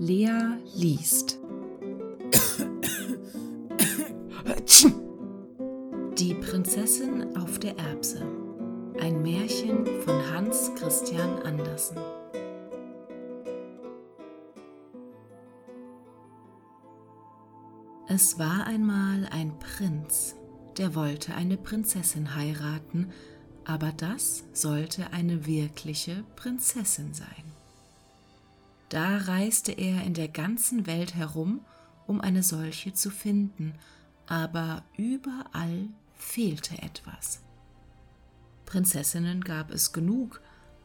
Lea liest. Die Prinzessin auf der Erbse. Ein Märchen von Hans Christian Andersen. Es war einmal ein Prinz, der wollte eine Prinzessin heiraten, aber das sollte eine wirkliche Prinzessin sein. Da reiste er in der ganzen Welt herum, um eine solche zu finden, aber überall fehlte etwas. Prinzessinnen gab es genug,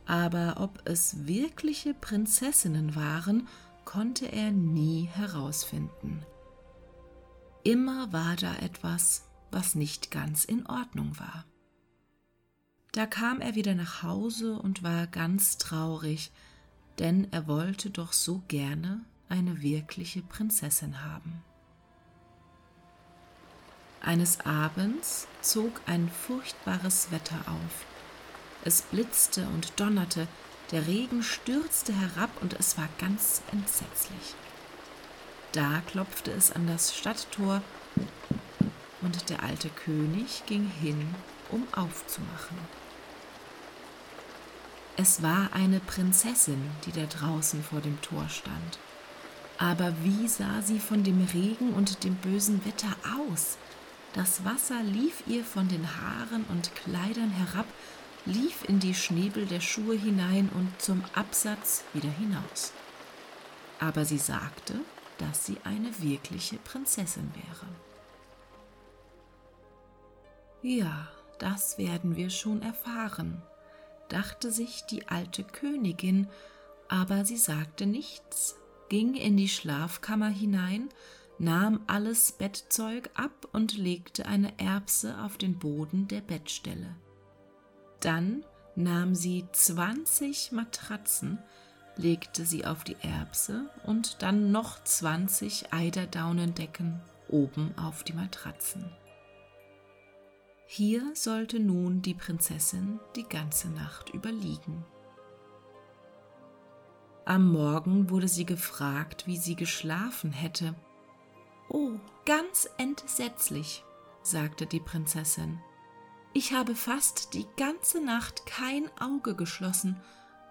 aber ob es wirkliche Prinzessinnen waren, konnte er nie herausfinden. Immer war da etwas, was nicht ganz in Ordnung war. Da kam er wieder nach Hause und war ganz traurig, denn er wollte doch so gerne eine wirkliche Prinzessin haben. Eines Abends zog ein furchtbares Wetter auf. Es blitzte und donnerte, der Regen stürzte herab und es war ganz entsetzlich. Da klopfte es an das Stadttor und der alte König ging hin, um aufzumachen. Es war eine Prinzessin, die da draußen vor dem Tor stand. Aber wie sah sie von dem Regen und dem bösen Wetter aus? Das Wasser lief ihr von den Haaren und Kleidern herab, lief in die Schnäbel der Schuhe hinein und zum Absatz wieder hinaus. Aber sie sagte, dass sie eine wirkliche Prinzessin wäre. Ja, das werden wir schon erfahren, dachte sich die alte Königin, aber sie sagte nichts, ging in die Schlafkammer hinein, nahm alles Bettzeug ab und legte eine Erbse auf den Boden der Bettstelle. Dann nahm sie zwanzig Matratzen, legte sie auf die Erbse und dann noch zwanzig Eiderdaunendecken oben auf die Matratzen. Hier sollte nun die Prinzessin die ganze Nacht überliegen. Am Morgen wurde sie gefragt, wie sie geschlafen hätte. Oh, ganz entsetzlich, sagte die Prinzessin. Ich habe fast die ganze Nacht kein Auge geschlossen.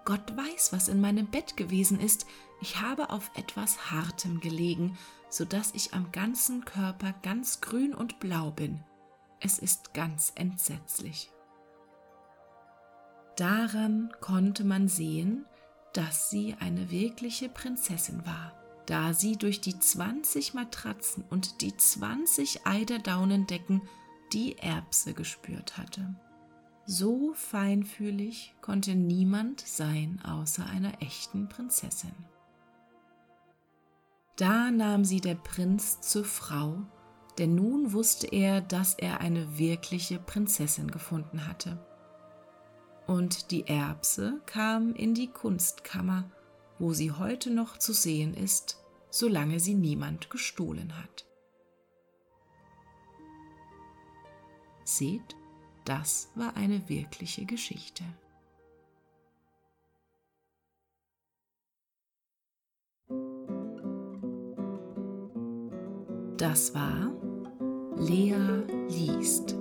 Gott weiß, was in meinem Bett gewesen ist. Ich habe auf etwas Hartem gelegen, so dass ich am ganzen Körper ganz grün und blau bin. Es ist ganz entsetzlich. Daran konnte man sehen, dass sie eine wirkliche Prinzessin war, da sie durch die zwanzig Matratzen und die zwanzig Eiderdaunendecken die Erbse gespürt hatte. So feinfühlig konnte niemand sein außer einer echten Prinzessin. Da nahm sie der Prinz zur Frau denn nun wusste er, dass er eine wirkliche Prinzessin gefunden hatte. Und die Erbse kam in die Kunstkammer, wo sie heute noch zu sehen ist, solange sie niemand gestohlen hat. Seht, das war eine wirkliche Geschichte. Das war Lea liest.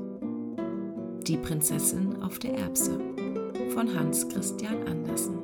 Die Prinzessin auf der Erbse von Hans Christian Andersen.